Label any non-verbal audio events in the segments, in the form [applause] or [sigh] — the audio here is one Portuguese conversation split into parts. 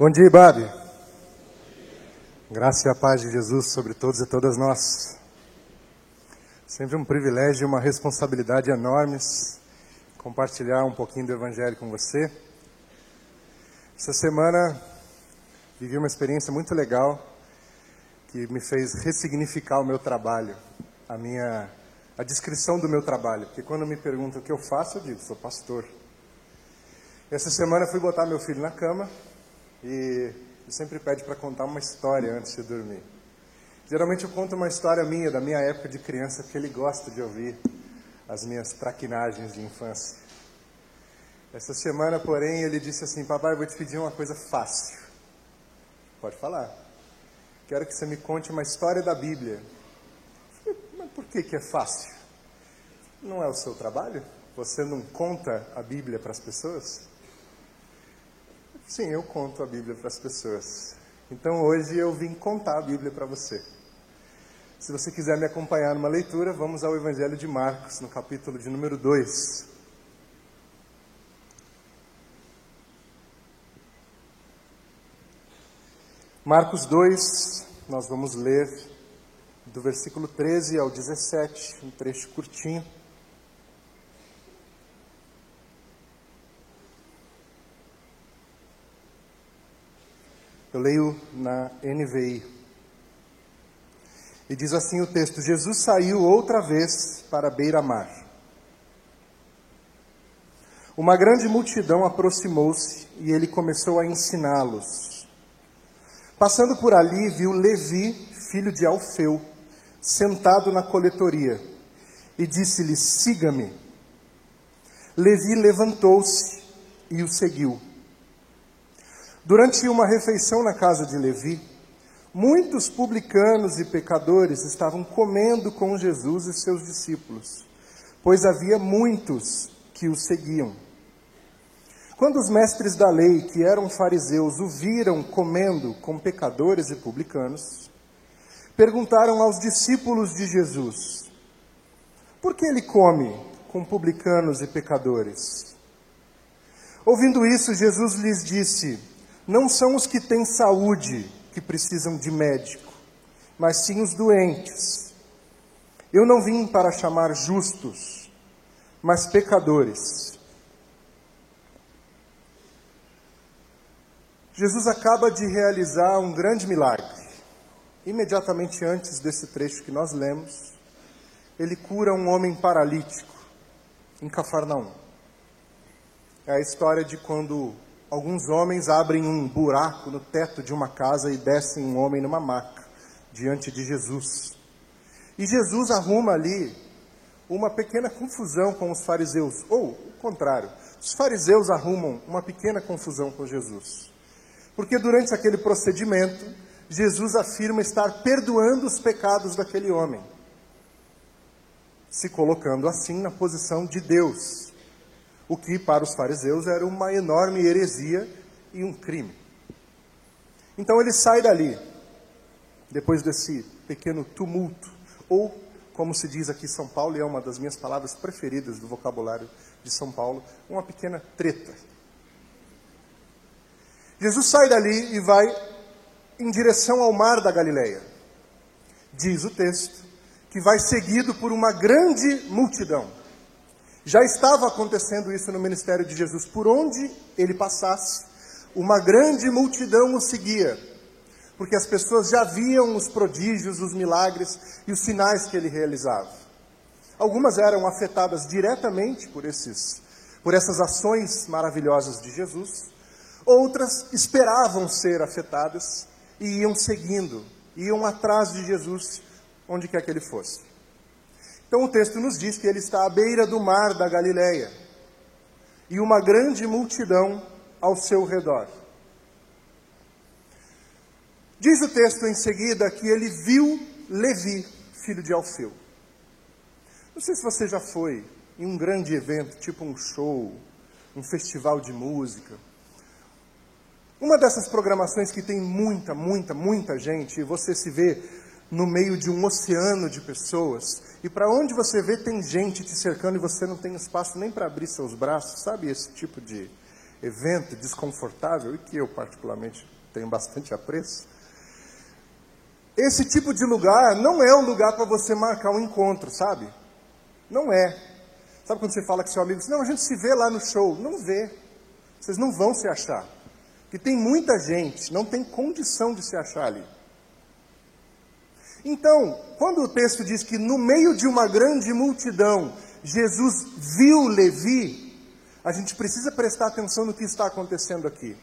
Bom dia, Babi. Graça e a paz de Jesus sobre todos e todas nós. Sempre um privilégio e uma responsabilidade enormes compartilhar um pouquinho do Evangelho com você. Essa semana vivi uma experiência muito legal que me fez ressignificar o meu trabalho, a minha a descrição do meu trabalho, porque quando me perguntam o que eu faço, eu digo, sou pastor. Essa semana fui botar meu filho na cama e sempre pede para contar uma história antes de dormir. Geralmente eu conto uma história minha, da minha época de criança, porque ele gosta de ouvir as minhas traquinagens de infância. Essa semana, porém, ele disse assim: Papai, vou te pedir uma coisa fácil. Pode falar. Quero que você me conte uma história da Bíblia. Mas por que, que é fácil? Não é o seu trabalho? Você não conta a Bíblia para as pessoas? Sim, eu conto a Bíblia para as pessoas. Então hoje eu vim contar a Bíblia para você. Se você quiser me acompanhar numa leitura, vamos ao Evangelho de Marcos, no capítulo de número 2. Marcos 2, nós vamos ler do versículo 13 ao 17, um trecho curtinho. Eu leio na NVI. E diz assim o texto: Jesus saiu outra vez para a beira-mar. Uma grande multidão aproximou-se e ele começou a ensiná-los. Passando por ali, viu Levi, filho de Alfeu, sentado na coletoria, e disse-lhe: Siga-me. Levi levantou-se e o seguiu. Durante uma refeição na casa de Levi, muitos publicanos e pecadores estavam comendo com Jesus e seus discípulos, pois havia muitos que o seguiam. Quando os mestres da lei, que eram fariseus, o viram comendo com pecadores e publicanos, perguntaram aos discípulos de Jesus: Por que ele come com publicanos e pecadores? Ouvindo isso, Jesus lhes disse: não são os que têm saúde que precisam de médico, mas sim os doentes. Eu não vim para chamar justos, mas pecadores. Jesus acaba de realizar um grande milagre. Imediatamente antes desse trecho que nós lemos, ele cura um homem paralítico em Cafarnaum. É a história de quando alguns homens abrem um buraco no teto de uma casa e descem um homem numa maca diante de Jesus. E Jesus arruma ali uma pequena confusão com os fariseus, ou o contrário, os fariseus arrumam uma pequena confusão com Jesus. Porque durante aquele procedimento, Jesus afirma estar perdoando os pecados daquele homem, se colocando assim na posição de Deus o que para os fariseus era uma enorme heresia e um crime. Então ele sai dali, depois desse pequeno tumulto, ou, como se diz aqui em São Paulo, e é uma das minhas palavras preferidas do vocabulário de São Paulo, uma pequena treta. Jesus sai dali e vai em direção ao mar da Galileia. Diz o texto que vai seguido por uma grande multidão. Já estava acontecendo isso no ministério de Jesus. Por onde ele passasse, uma grande multidão o seguia, porque as pessoas já viam os prodígios, os milagres e os sinais que ele realizava. Algumas eram afetadas diretamente por esses por essas ações maravilhosas de Jesus, outras esperavam ser afetadas e iam seguindo, iam atrás de Jesus onde quer que ele fosse. Então o texto nos diz que ele está à beira do mar da Galileia e uma grande multidão ao seu redor. Diz o texto em seguida que ele viu Levi, filho de Alfeu. Não sei se você já foi em um grande evento, tipo um show, um festival de música. Uma dessas programações que tem muita, muita, muita gente, e você se vê no meio de um oceano de pessoas, e para onde você vê tem gente te cercando e você não tem espaço nem para abrir seus braços, sabe esse tipo de, evento desconfortável, e que eu particularmente tenho bastante apreço, esse tipo de lugar não é um lugar para você marcar um encontro, sabe? Não é. Sabe quando você fala com seu amigo, não, a gente se vê lá no show. Não vê. Vocês não vão se achar. Porque tem muita gente, não tem condição de se achar ali. Então, quando o texto diz que no meio de uma grande multidão, Jesus viu Levi, a gente precisa prestar atenção no que está acontecendo aqui.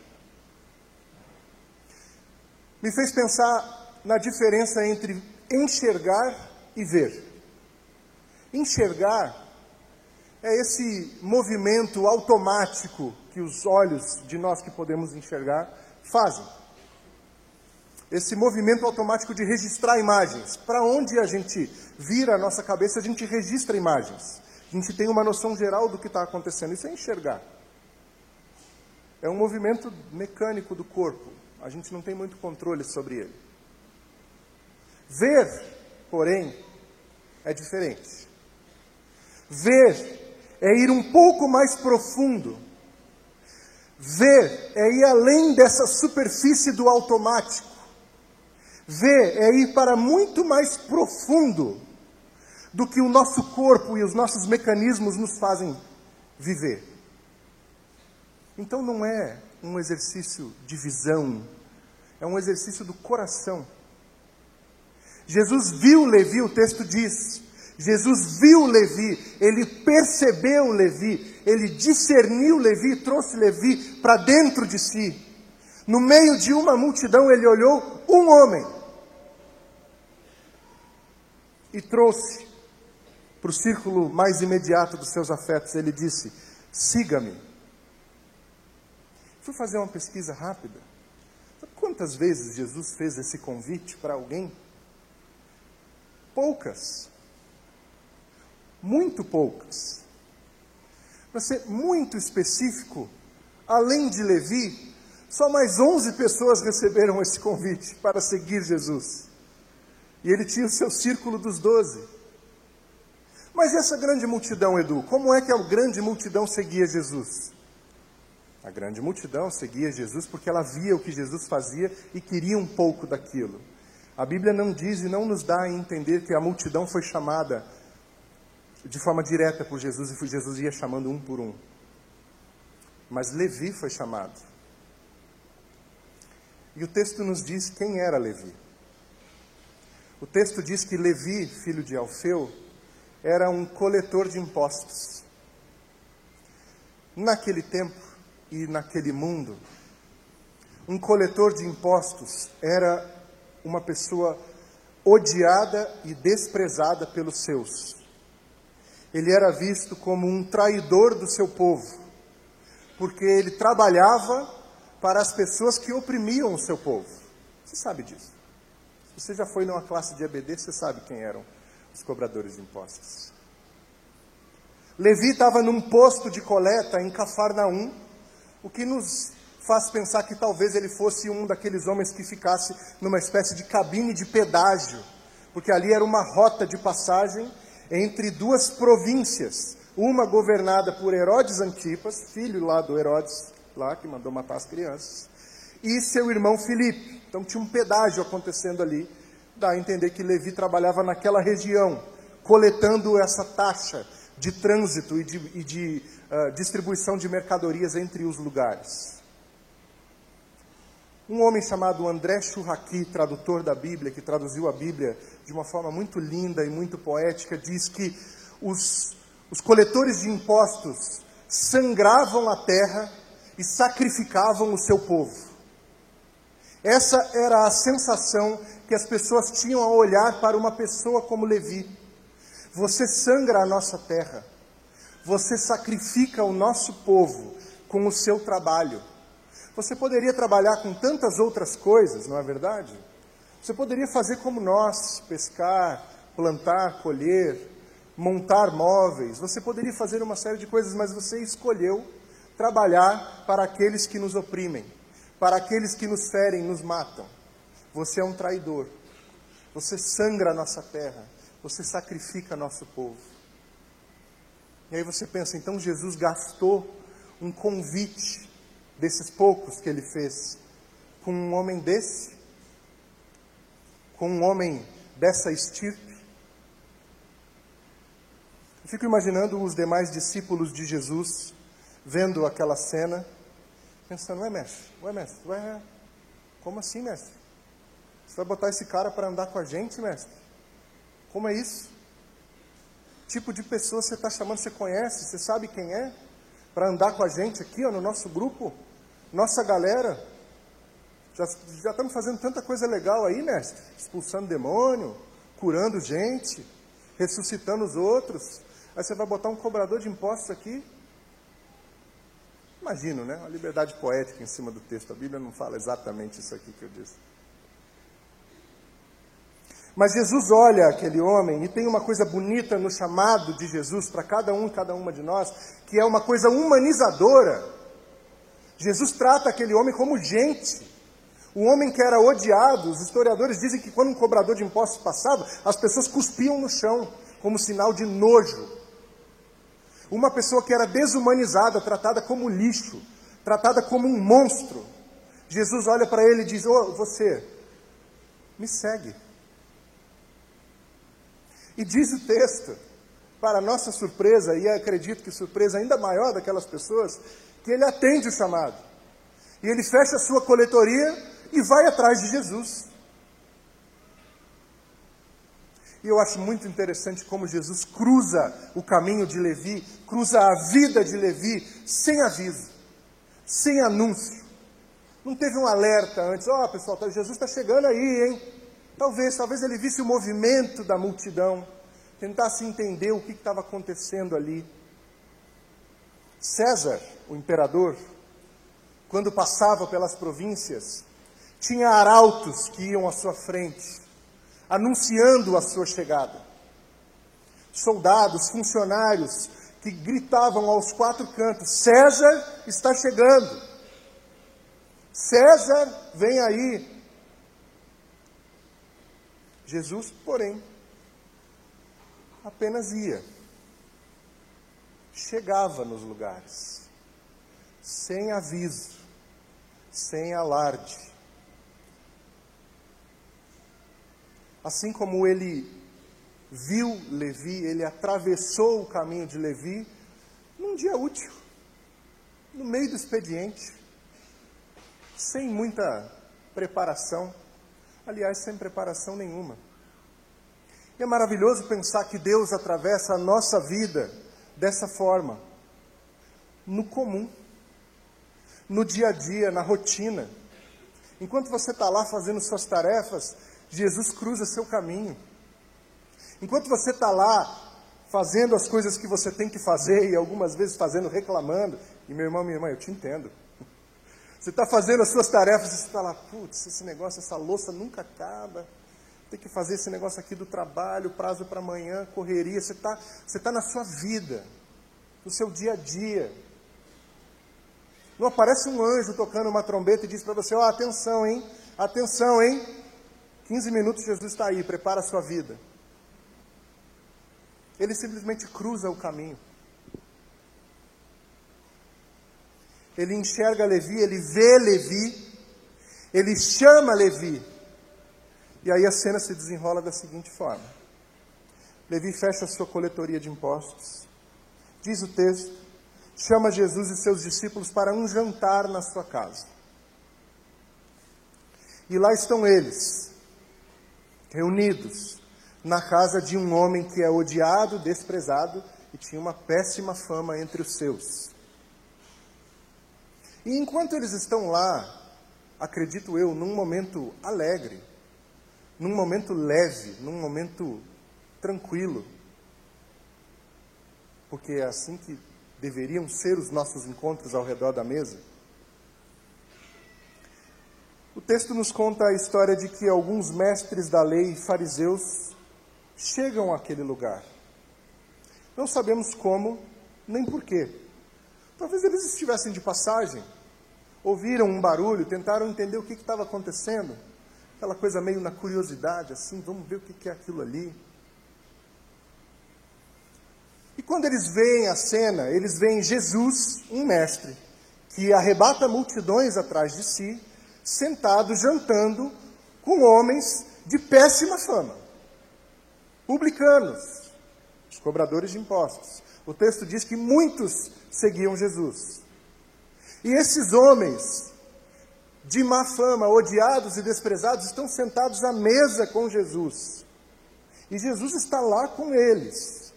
Me fez pensar na diferença entre enxergar e ver. Enxergar é esse movimento automático que os olhos de nós que podemos enxergar fazem. Esse movimento automático de registrar imagens. Para onde a gente vira a nossa cabeça, a gente registra imagens. A gente tem uma noção geral do que está acontecendo. Isso é enxergar. É um movimento mecânico do corpo. A gente não tem muito controle sobre ele. Ver, porém, é diferente. Ver é ir um pouco mais profundo. Ver é ir além dessa superfície do automático. Ver é ir para muito mais profundo do que o nosso corpo e os nossos mecanismos nos fazem viver. Então não é um exercício de visão, é um exercício do coração. Jesus viu Levi, o texto diz, Jesus viu Levi, ele percebeu Levi, ele discerniu Levi, trouxe Levi para dentro de si. No meio de uma multidão, ele olhou um homem e trouxe para o círculo mais imediato dos seus afetos. Ele disse: Siga-me. Fui fazer uma pesquisa rápida. Sabe quantas vezes Jesus fez esse convite para alguém? Poucas muito poucas. Para ser muito específico, além de Levi, só mais 11 pessoas receberam esse convite para seguir Jesus. E ele tinha o seu círculo dos doze. Mas essa grande multidão, Edu, como é que a grande multidão seguia Jesus? A grande multidão seguia Jesus porque ela via o que Jesus fazia e queria um pouco daquilo. A Bíblia não diz e não nos dá a entender que a multidão foi chamada de forma direta por Jesus e Jesus ia chamando um por um. Mas Levi foi chamado. E o texto nos diz quem era Levi. O texto diz que Levi, filho de Alfeu, era um coletor de impostos. Naquele tempo e naquele mundo, um coletor de impostos era uma pessoa odiada e desprezada pelos seus ele era visto como um traidor do seu povo, porque ele trabalhava para as pessoas que oprimiam o seu povo. Você sabe disso. Você já foi numa classe de EBD, você sabe quem eram os cobradores de impostos. Levi estava num posto de coleta em Cafarnaum, o que nos faz pensar que talvez ele fosse um daqueles homens que ficasse numa espécie de cabine de pedágio, porque ali era uma rota de passagem entre duas províncias, uma governada por Herodes Antipas, filho lá do Herodes, lá que mandou matar as crianças, e seu irmão Filipe. Então tinha um pedágio acontecendo ali, dá a entender que Levi trabalhava naquela região, coletando essa taxa de trânsito e de, e de uh, distribuição de mercadorias entre os lugares. Um homem chamado André Churraqui, tradutor da Bíblia, que traduziu a Bíblia de uma forma muito linda e muito poética, diz que os, os coletores de impostos sangravam a terra e sacrificavam o seu povo. Essa era a sensação que as pessoas tinham ao olhar para uma pessoa como Levi. Você sangra a nossa terra, você sacrifica o nosso povo com o seu trabalho. Você poderia trabalhar com tantas outras coisas, não é verdade? Você poderia fazer como nós, pescar, plantar, colher, montar móveis. Você poderia fazer uma série de coisas, mas você escolheu trabalhar para aqueles que nos oprimem, para aqueles que nos ferem, nos matam. Você é um traidor. Você sangra a nossa terra. Você sacrifica nosso povo. E aí você pensa, então Jesus gastou um convite desses poucos que ele fez, com um homem desse, com um homem dessa estirpe. Eu fico imaginando os demais discípulos de Jesus vendo aquela cena, pensando: Ué, mestre, ué, mestre, ué, como assim, mestre? Você vai botar esse cara para andar com a gente, mestre? Como é isso? Tipo de pessoa você está chamando, você conhece, você sabe quem é? Para andar com a gente aqui, ó, no nosso grupo, nossa galera. Já, já estamos fazendo tanta coisa legal aí, mestre. Expulsando demônio, curando gente, ressuscitando os outros. Aí você vai botar um cobrador de impostos aqui? Imagino, né? Uma liberdade poética em cima do texto. A Bíblia não fala exatamente isso aqui que eu disse. Mas Jesus olha aquele homem e tem uma coisa bonita no chamado de Jesus para cada um e cada uma de nós, que é uma coisa humanizadora. Jesus trata aquele homem como gente. O homem que era odiado, os historiadores dizem que quando um cobrador de impostos passava, as pessoas cuspiam no chão, como sinal de nojo. Uma pessoa que era desumanizada, tratada como lixo, tratada como um monstro. Jesus olha para ele e diz: oh, você, me segue. E diz o texto, para nossa surpresa, e acredito que surpresa ainda maior daquelas pessoas, que ele atende o chamado. E ele fecha a sua coletoria e vai atrás de Jesus. E eu acho muito interessante como Jesus cruza o caminho de Levi, cruza a vida de Levi sem aviso, sem anúncio. Não teve um alerta antes, ó oh, pessoal, tá, Jesus está chegando aí, hein? Talvez, talvez ele visse o movimento da multidão, tentasse entender o que estava acontecendo ali. César, o imperador, quando passava pelas províncias, tinha arautos que iam à sua frente, anunciando a sua chegada. Soldados, funcionários que gritavam aos quatro cantos: César está chegando. César vem aí. Jesus, porém, apenas ia, chegava nos lugares, sem aviso, sem alarde. Assim como ele viu Levi, ele atravessou o caminho de Levi num dia útil, no meio do expediente, sem muita preparação, aliás, sem preparação nenhuma. E é maravilhoso pensar que Deus atravessa a nossa vida dessa forma, no comum, no dia a dia, na rotina. Enquanto você está lá fazendo suas tarefas, Jesus cruza seu caminho. Enquanto você está lá fazendo as coisas que você tem que fazer e algumas vezes fazendo, reclamando, e meu irmão, minha irmã, eu te entendo. Você está fazendo as suas tarefas e você está lá, putz, esse negócio, essa louça nunca acaba. Tem que fazer esse negócio aqui do trabalho, prazo para amanhã, correria. Você está você tá na sua vida, no seu dia a dia. Não aparece um anjo tocando uma trombeta e diz para você: ó, oh, atenção, hein? Atenção, hein? 15 minutos Jesus está aí, prepara a sua vida. Ele simplesmente cruza o caminho. Ele enxerga Levi, ele vê Levi, ele chama Levi. E aí a cena se desenrola da seguinte forma: Levi fecha a sua coletoria de impostos, diz o texto, chama Jesus e seus discípulos para um jantar na sua casa. E lá estão eles, reunidos na casa de um homem que é odiado, desprezado e tinha uma péssima fama entre os seus. E enquanto eles estão lá, acredito eu, num momento alegre, num momento leve, num momento tranquilo, porque é assim que deveriam ser os nossos encontros ao redor da mesa. O texto nos conta a história de que alguns mestres da lei e fariseus chegam àquele lugar. Não sabemos como nem porquê. Talvez eles estivessem de passagem, ouviram um barulho, tentaram entender o que estava acontecendo. Aquela coisa meio na curiosidade, assim, vamos ver o que é aquilo ali. E quando eles veem a cena, eles veem Jesus, um mestre, que arrebata multidões atrás de si, sentado jantando com homens de péssima fama, publicanos, os cobradores de impostos. O texto diz que muitos seguiam Jesus. E esses homens de má fama, odiados e desprezados, estão sentados à mesa com Jesus. E Jesus está lá com eles.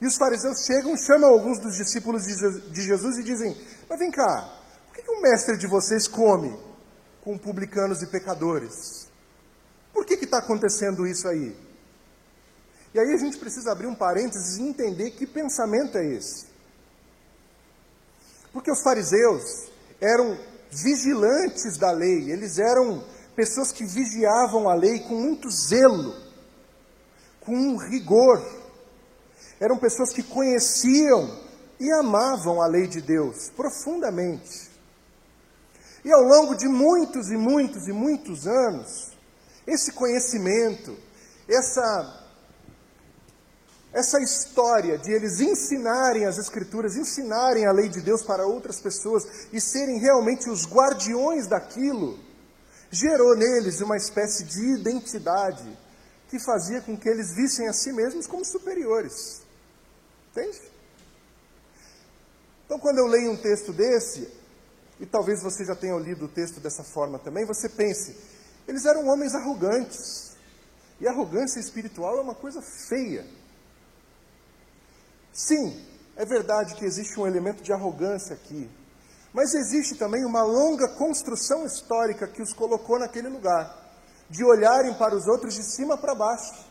E os fariseus chegam, chamam alguns dos discípulos de Jesus e dizem: Mas vem cá, que, que o mestre de vocês come com publicanos e pecadores? Por que está acontecendo isso aí? E aí a gente precisa abrir um parênteses e entender que pensamento é esse. Porque os fariseus eram vigilantes da lei, eles eram pessoas que vigiavam a lei com muito zelo, com um rigor. Eram pessoas que conheciam e amavam a lei de Deus profundamente. E ao longo de muitos e muitos e muitos anos, esse conhecimento, essa essa história de eles ensinarem as Escrituras, ensinarem a lei de Deus para outras pessoas e serem realmente os guardiões daquilo, gerou neles uma espécie de identidade que fazia com que eles vissem a si mesmos como superiores. Entende? Então, quando eu leio um texto desse, e talvez você já tenha lido o texto dessa forma também, você pense, eles eram homens arrogantes. E arrogância espiritual é uma coisa feia. Sim, é verdade que existe um elemento de arrogância aqui, mas existe também uma longa construção histórica que os colocou naquele lugar, de olharem para os outros de cima para baixo.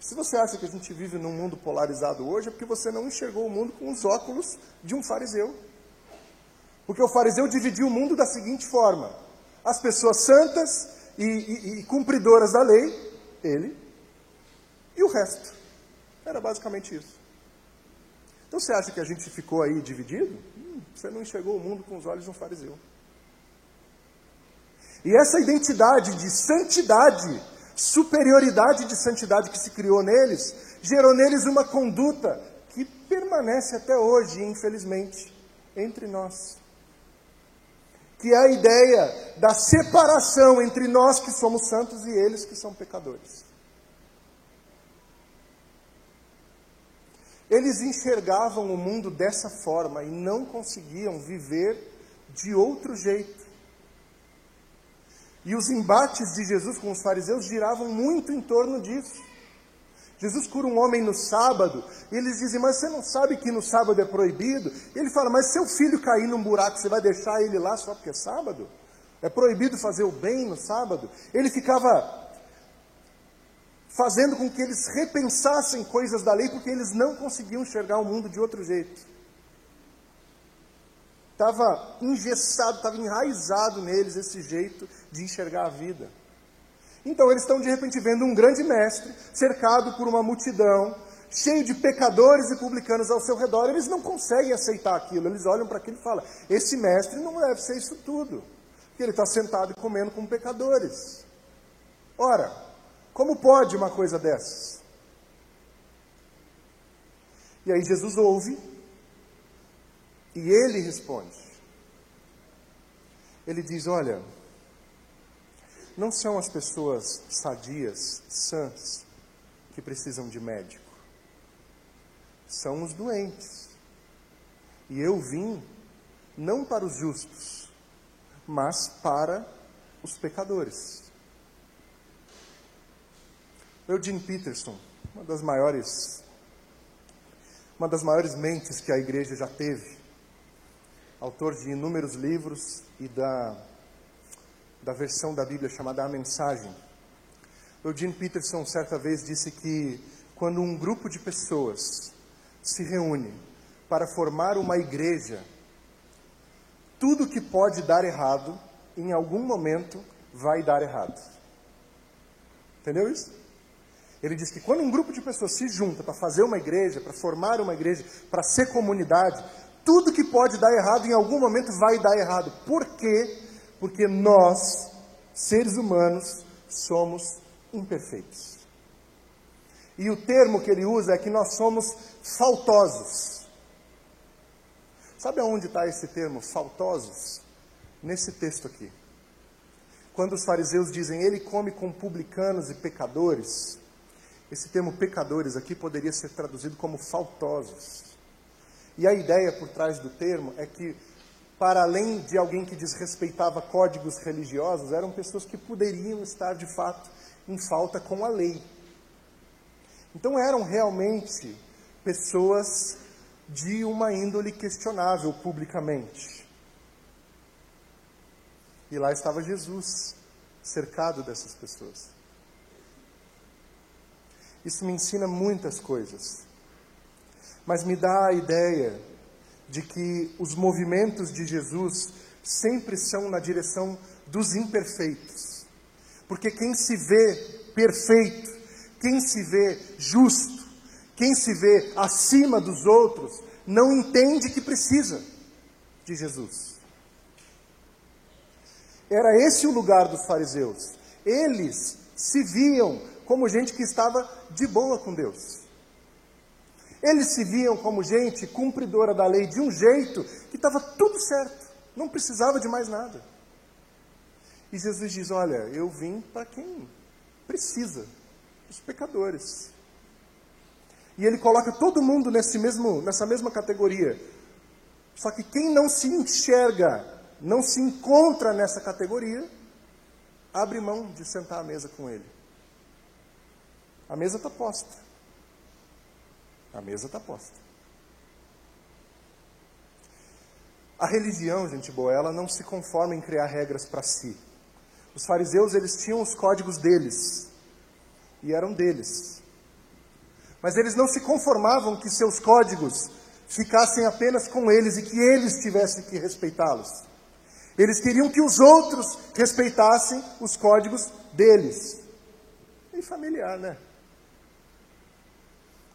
Se você acha que a gente vive num mundo polarizado hoje, é porque você não enxergou o mundo com os óculos de um fariseu. Porque o fariseu dividiu o mundo da seguinte forma: as pessoas santas e, e, e cumpridoras da lei, ele, e o resto. Era basicamente isso. Então você acha que a gente ficou aí dividido? Hum, você não enxergou o mundo com os olhos de um fariseu. E essa identidade de santidade, superioridade de santidade que se criou neles, gerou neles uma conduta que permanece até hoje, infelizmente, entre nós. Que é a ideia da separação entre nós que somos santos e eles que são pecadores. Eles enxergavam o mundo dessa forma e não conseguiam viver de outro jeito. E os embates de Jesus com os fariseus giravam muito em torno disso. Jesus cura um homem no sábado, e eles dizem, mas você não sabe que no sábado é proibido? E ele fala, mas seu filho cair num buraco, você vai deixar ele lá só porque é sábado? É proibido fazer o bem no sábado? Ele ficava fazendo com que eles repensassem coisas da lei, porque eles não conseguiam enxergar o mundo de outro jeito. Estava engessado, estava enraizado neles esse jeito de enxergar a vida. Então eles estão de repente vendo um grande mestre, cercado por uma multidão, cheio de pecadores e publicanos ao seu redor, eles não conseguem aceitar aquilo. Eles olham para aquilo e falam: esse mestre não deve ser isso tudo, porque ele está sentado e comendo com pecadores. Ora, como pode uma coisa dessas? E aí Jesus ouve e ele responde. Ele diz: Olha, não são as pessoas sadias, sãs, que precisam de médico, são os doentes. E eu vim não para os justos, mas para os pecadores. Eugene Peterson, uma das maiores uma das maiores mentes que a igreja já teve, autor de inúmeros livros e da da versão da Bíblia chamada A Mensagem. Eugene Peterson certa vez disse que quando um grupo de pessoas se reúne para formar uma igreja, tudo que pode dar errado, em algum momento vai dar errado. Entendeu isso? Ele diz que quando um grupo de pessoas se junta para fazer uma igreja, para formar uma igreja, para ser comunidade, tudo que pode dar errado em algum momento vai dar errado. Por quê? Porque nós, seres humanos, somos imperfeitos. E o termo que ele usa é que nós somos faltosos. Sabe aonde está esse termo, faltosos? Nesse texto aqui. Quando os fariseus dizem, ele come com publicanos e pecadores, esse termo pecadores aqui poderia ser traduzido como faltosos. E a ideia por trás do termo é que, para além de alguém que desrespeitava códigos religiosos, eram pessoas que poderiam estar de fato em falta com a lei. Então eram realmente pessoas de uma índole questionável publicamente. E lá estava Jesus, cercado dessas pessoas. Isso me ensina muitas coisas, mas me dá a ideia de que os movimentos de Jesus sempre são na direção dos imperfeitos. Porque quem se vê perfeito, quem se vê justo, quem se vê acima dos outros, não entende que precisa de Jesus. Era esse o lugar dos fariseus. Eles se viam como gente que estava de boa com Deus. Eles se viam como gente cumpridora da lei de um jeito que estava tudo certo, não precisava de mais nada. E Jesus diz: Olha, eu vim para quem precisa, os pecadores. E ele coloca todo mundo nesse mesmo, nessa mesma categoria. Só que quem não se enxerga, não se encontra nessa categoria, abre mão de sentar à mesa com ele. A mesa está posta. A mesa está posta. A religião, gente boa, ela não se conforma em criar regras para si. Os fariseus, eles tinham os códigos deles. E eram deles. Mas eles não se conformavam que seus códigos ficassem apenas com eles e que eles tivessem que respeitá-los. Eles queriam que os outros respeitassem os códigos deles. E familiar, né?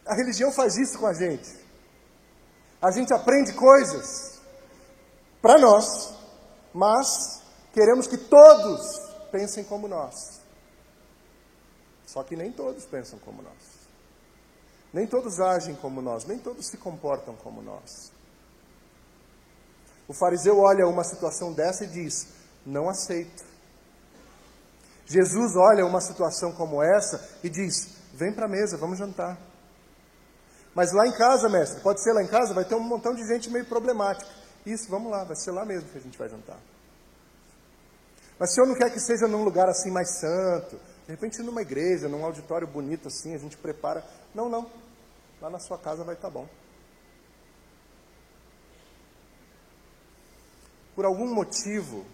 A religião faz isso com a gente. A gente aprende coisas para nós, mas queremos que todos pensem como nós. Só que nem todos pensam como nós. Nem todos agem como nós, nem todos se comportam como nós. O fariseu olha uma situação dessa e diz: Não aceito. Jesus olha uma situação como essa e diz: Vem para a mesa, vamos jantar. Mas lá em casa, mestre, pode ser lá em casa, vai ter um montão de gente meio problemática. Isso, vamos lá, vai ser lá mesmo que a gente vai jantar. Mas o senhor não quer que seja num lugar assim mais santo, de repente numa igreja, num auditório bonito assim, a gente prepara. Não, não. Lá na sua casa vai estar tá bom. Por algum motivo,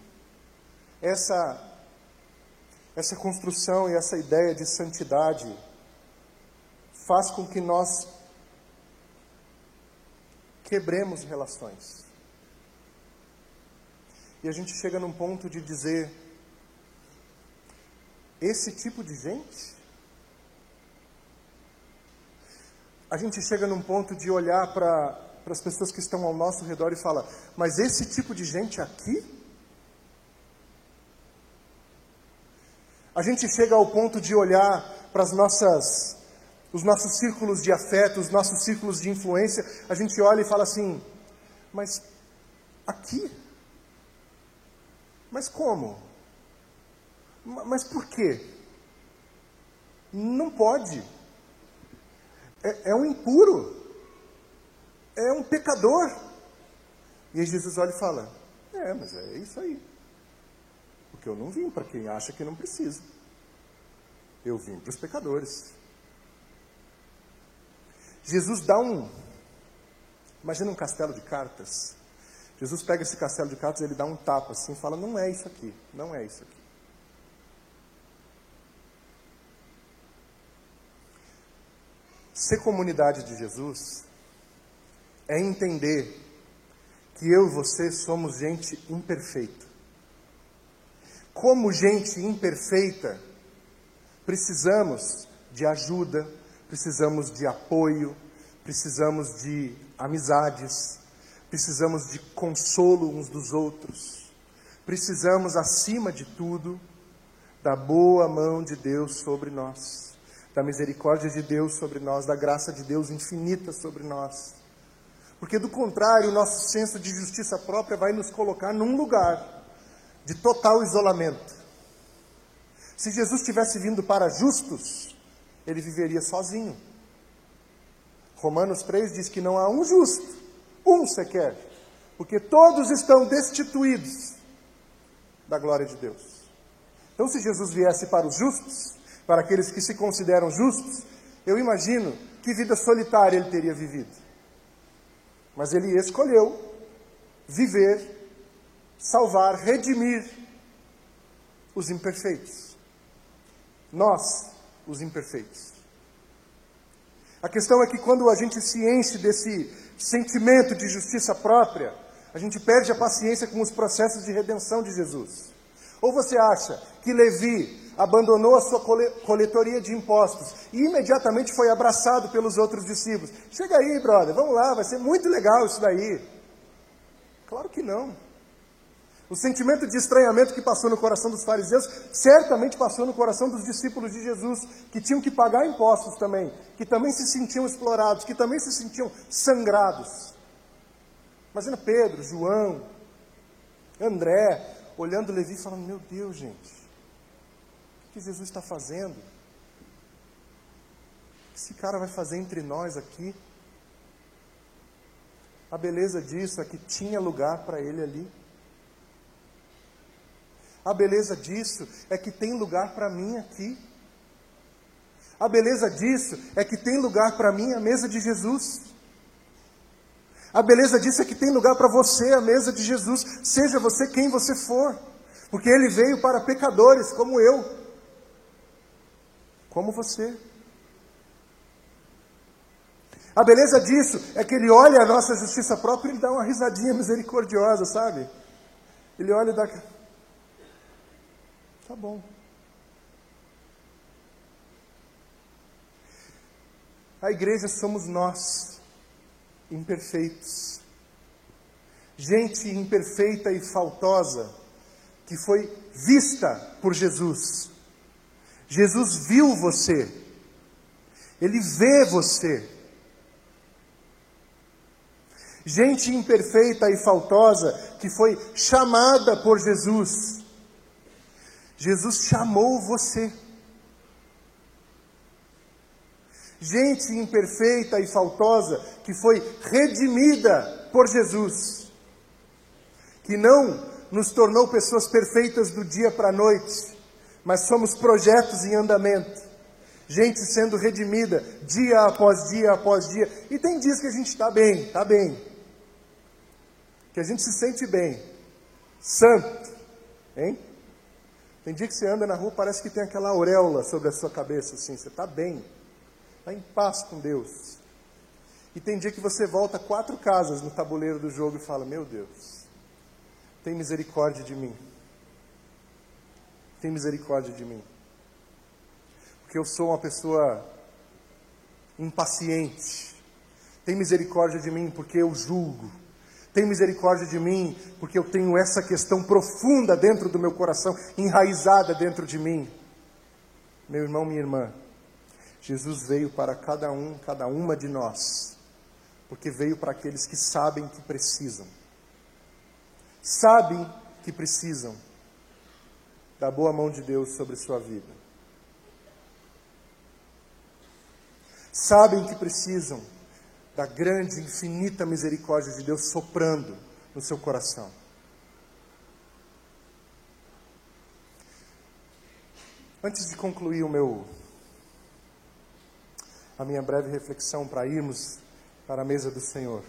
essa essa construção e essa ideia de santidade faz com que nós quebremos relações. E a gente chega num ponto de dizer: esse tipo de gente? A gente chega num ponto de olhar para as pessoas que estão ao nosso redor e fala: mas esse tipo de gente aqui? A gente chega ao ponto de olhar para as nossas os nossos círculos de afeto, os nossos círculos de influência, a gente olha e fala assim: mas aqui? Mas como? Mas por quê? Não pode. É, é um impuro. É um pecador. E aí Jesus olha e fala: É, mas é isso aí. Porque eu não vim para quem acha que não precisa. Eu vim para os pecadores. Jesus dá um. Imagina um castelo de cartas. Jesus pega esse castelo de cartas e ele dá um tapa assim e fala: Não é isso aqui, não é isso aqui. Ser comunidade de Jesus é entender que eu e você somos gente imperfeita. Como gente imperfeita, precisamos de ajuda, precisamos de apoio, precisamos de amizades, precisamos de consolo uns dos outros, precisamos, acima de tudo, da boa mão de Deus sobre nós, da misericórdia de Deus sobre nós, da graça de Deus infinita sobre nós. Porque, do contrário, o nosso senso de justiça própria vai nos colocar num lugar de total isolamento. Se Jesus tivesse vindo para justos, ele viveria sozinho. Romanos 3 diz que não há um justo, um sequer, porque todos estão destituídos da glória de Deus. Então, se Jesus viesse para os justos, para aqueles que se consideram justos, eu imagino que vida solitária ele teria vivido. Mas ele escolheu viver, salvar, redimir os imperfeitos. Nós, os imperfeitos. A questão é que quando a gente se enche desse sentimento de justiça própria, a gente perde a paciência com os processos de redenção de Jesus. Ou você acha que Levi abandonou a sua coletoria de impostos e imediatamente foi abraçado pelos outros discípulos? Chega aí, brother, vamos lá, vai ser muito legal isso daí. Claro que não. O sentimento de estranhamento que passou no coração dos fariseus certamente passou no coração dos discípulos de Jesus, que tinham que pagar impostos também, que também se sentiam explorados, que também se sentiam sangrados. Imagina Pedro, João, André, olhando Levi e falando: Meu Deus, gente, o que Jesus está fazendo? O que esse cara vai fazer entre nós aqui? A beleza disso é que tinha lugar para ele ali. A beleza disso é que tem lugar para mim aqui. A beleza disso é que tem lugar para mim a mesa de Jesus. A beleza disso é que tem lugar para você a mesa de Jesus, seja você quem você for, porque ele veio para pecadores como eu, como você. A beleza disso é que ele olha a nossa justiça própria e dá uma risadinha misericordiosa, sabe? Ele olha e dá. Tá bom. A igreja somos nós, imperfeitos. Gente imperfeita e faltosa, que foi vista por Jesus. Jesus viu você, ele vê você. Gente imperfeita e faltosa que foi chamada por Jesus. Jesus chamou você. Gente imperfeita e faltosa que foi redimida por Jesus, que não nos tornou pessoas perfeitas do dia para a noite, mas somos projetos em andamento, gente sendo redimida dia após dia após dia. E tem dias que a gente está bem, está bem, que a gente se sente bem, santo, hein? Tem dia que você anda na rua, parece que tem aquela auréola sobre a sua cabeça, assim, você está bem, está em paz com Deus. E tem dia que você volta quatro casas no tabuleiro do jogo e fala: Meu Deus, tem misericórdia de mim. Tem misericórdia de mim. Porque eu sou uma pessoa impaciente. Tem misericórdia de mim porque eu julgo. Tem misericórdia de mim, porque eu tenho essa questão profunda dentro do meu coração, enraizada dentro de mim. Meu irmão, minha irmã, Jesus veio para cada um, cada uma de nós, porque veio para aqueles que sabem que precisam. Sabem que precisam da boa mão de Deus sobre sua vida. Sabem que precisam da grande, infinita misericórdia de Deus soprando no seu coração. Antes de concluir o meu a minha breve reflexão para irmos para a mesa do Senhor,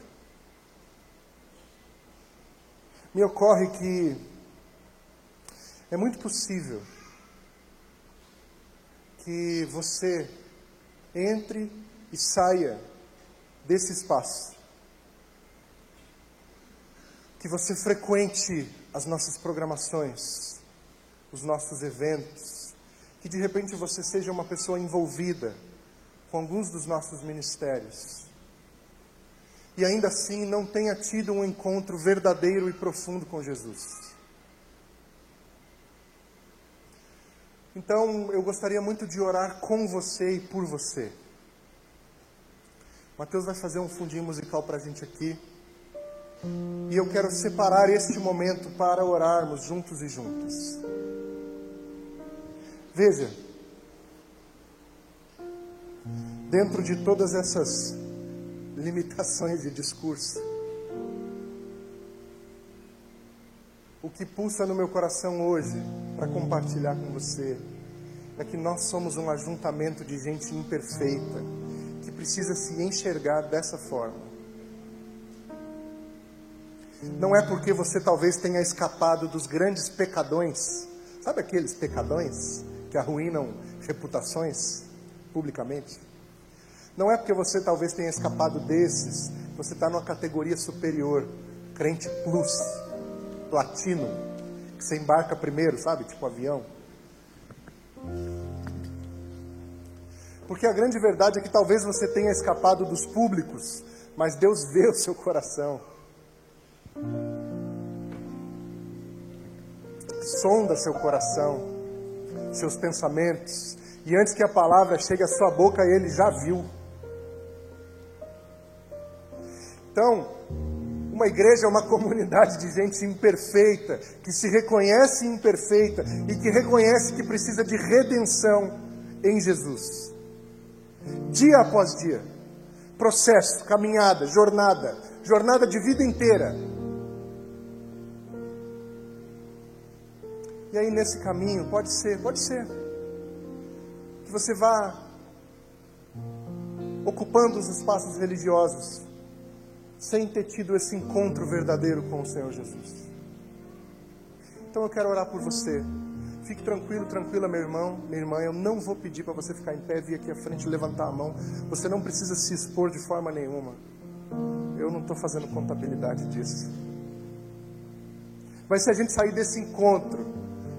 me ocorre que é muito possível que você entre e saia desse espaço. Que você frequente as nossas programações, os nossos eventos, que de repente você seja uma pessoa envolvida com alguns dos nossos ministérios. E ainda assim não tenha tido um encontro verdadeiro e profundo com Jesus. Então, eu gostaria muito de orar com você e por você. Mateus vai fazer um fundinho musical para a gente aqui. E eu quero separar este momento para orarmos juntos e juntas. Veja, dentro de todas essas limitações de discurso, o que pulsa no meu coração hoje para compartilhar com você é que nós somos um ajuntamento de gente imperfeita que precisa se enxergar dessa forma. Não é porque você talvez tenha escapado dos grandes pecadões, sabe aqueles pecadões que arruinam reputações publicamente? Não é porque você talvez tenha escapado desses, você está numa categoria superior, crente plus, platino, que você embarca primeiro, sabe? Tipo avião. Porque a grande verdade é que talvez você tenha escapado dos públicos, mas Deus vê o seu coração. Sonda seu coração, seus pensamentos, e antes que a palavra chegue à sua boca, ele já viu. Então, uma igreja é uma [laughs] comunidade de gente imperfeita, que se reconhece imperfeita e que reconhece que precisa de redenção em Jesus. Dia após dia, processo, caminhada, jornada, jornada de vida inteira. E aí nesse caminho, pode ser, pode ser, que você vá ocupando os espaços religiosos, sem ter tido esse encontro verdadeiro com o Senhor Jesus. Então eu quero orar por você. Fique tranquilo, tranquila, meu irmão, minha irmã. Eu não vou pedir para você ficar em pé, vir aqui à frente e levantar a mão. Você não precisa se expor de forma nenhuma. Eu não estou fazendo contabilidade disso. Mas se a gente sair desse encontro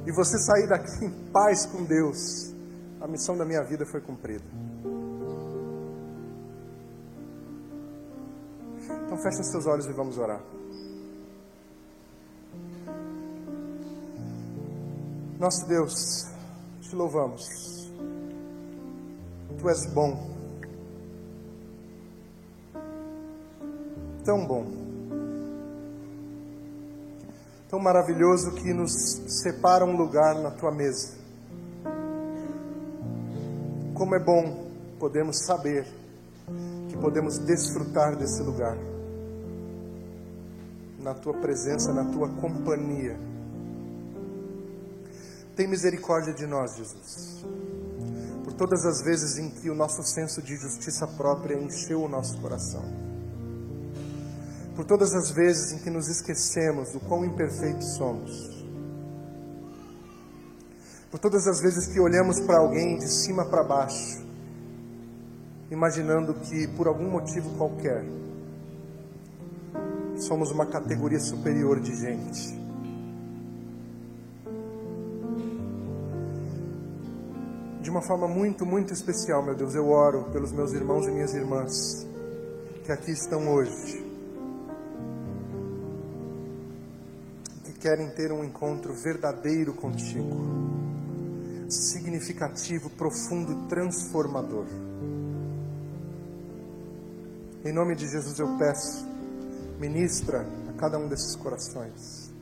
e você sair daqui em paz com Deus, a missão da minha vida foi cumprida. Então feche seus olhos e vamos orar. Nosso Deus, te louvamos. Tu és bom. Tão bom tão maravilhoso que nos separa um lugar na tua mesa. Como é bom podermos saber que podemos desfrutar desse lugar, na tua presença, na tua companhia. Tem misericórdia de nós, Jesus, por todas as vezes em que o nosso senso de justiça própria encheu o nosso coração. Por todas as vezes em que nos esquecemos do quão imperfeitos somos, por todas as vezes que olhamos para alguém de cima para baixo, imaginando que por algum motivo qualquer somos uma categoria superior de gente. Uma forma muito, muito especial, meu Deus, eu oro pelos meus irmãos e minhas irmãs que aqui estão hoje querem ter um encontro verdadeiro contigo, significativo, profundo transformador. Em nome de Jesus eu peço, ministra a cada um desses corações,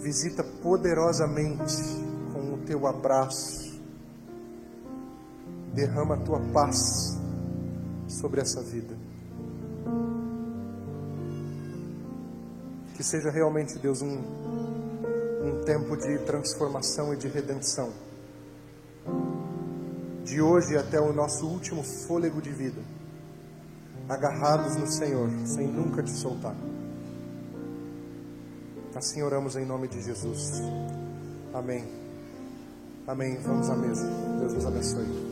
visita poderosamente com o teu abraço, derrama a tua paz sobre essa vida. Que seja realmente, Deus, um, um tempo de transformação e de redenção. De hoje até o nosso último fôlego de vida. Agarrados no Senhor, sem nunca te soltar. Assim oramos em nome de Jesus. Amém. Amém. Vamos à mesa. Deus nos abençoe.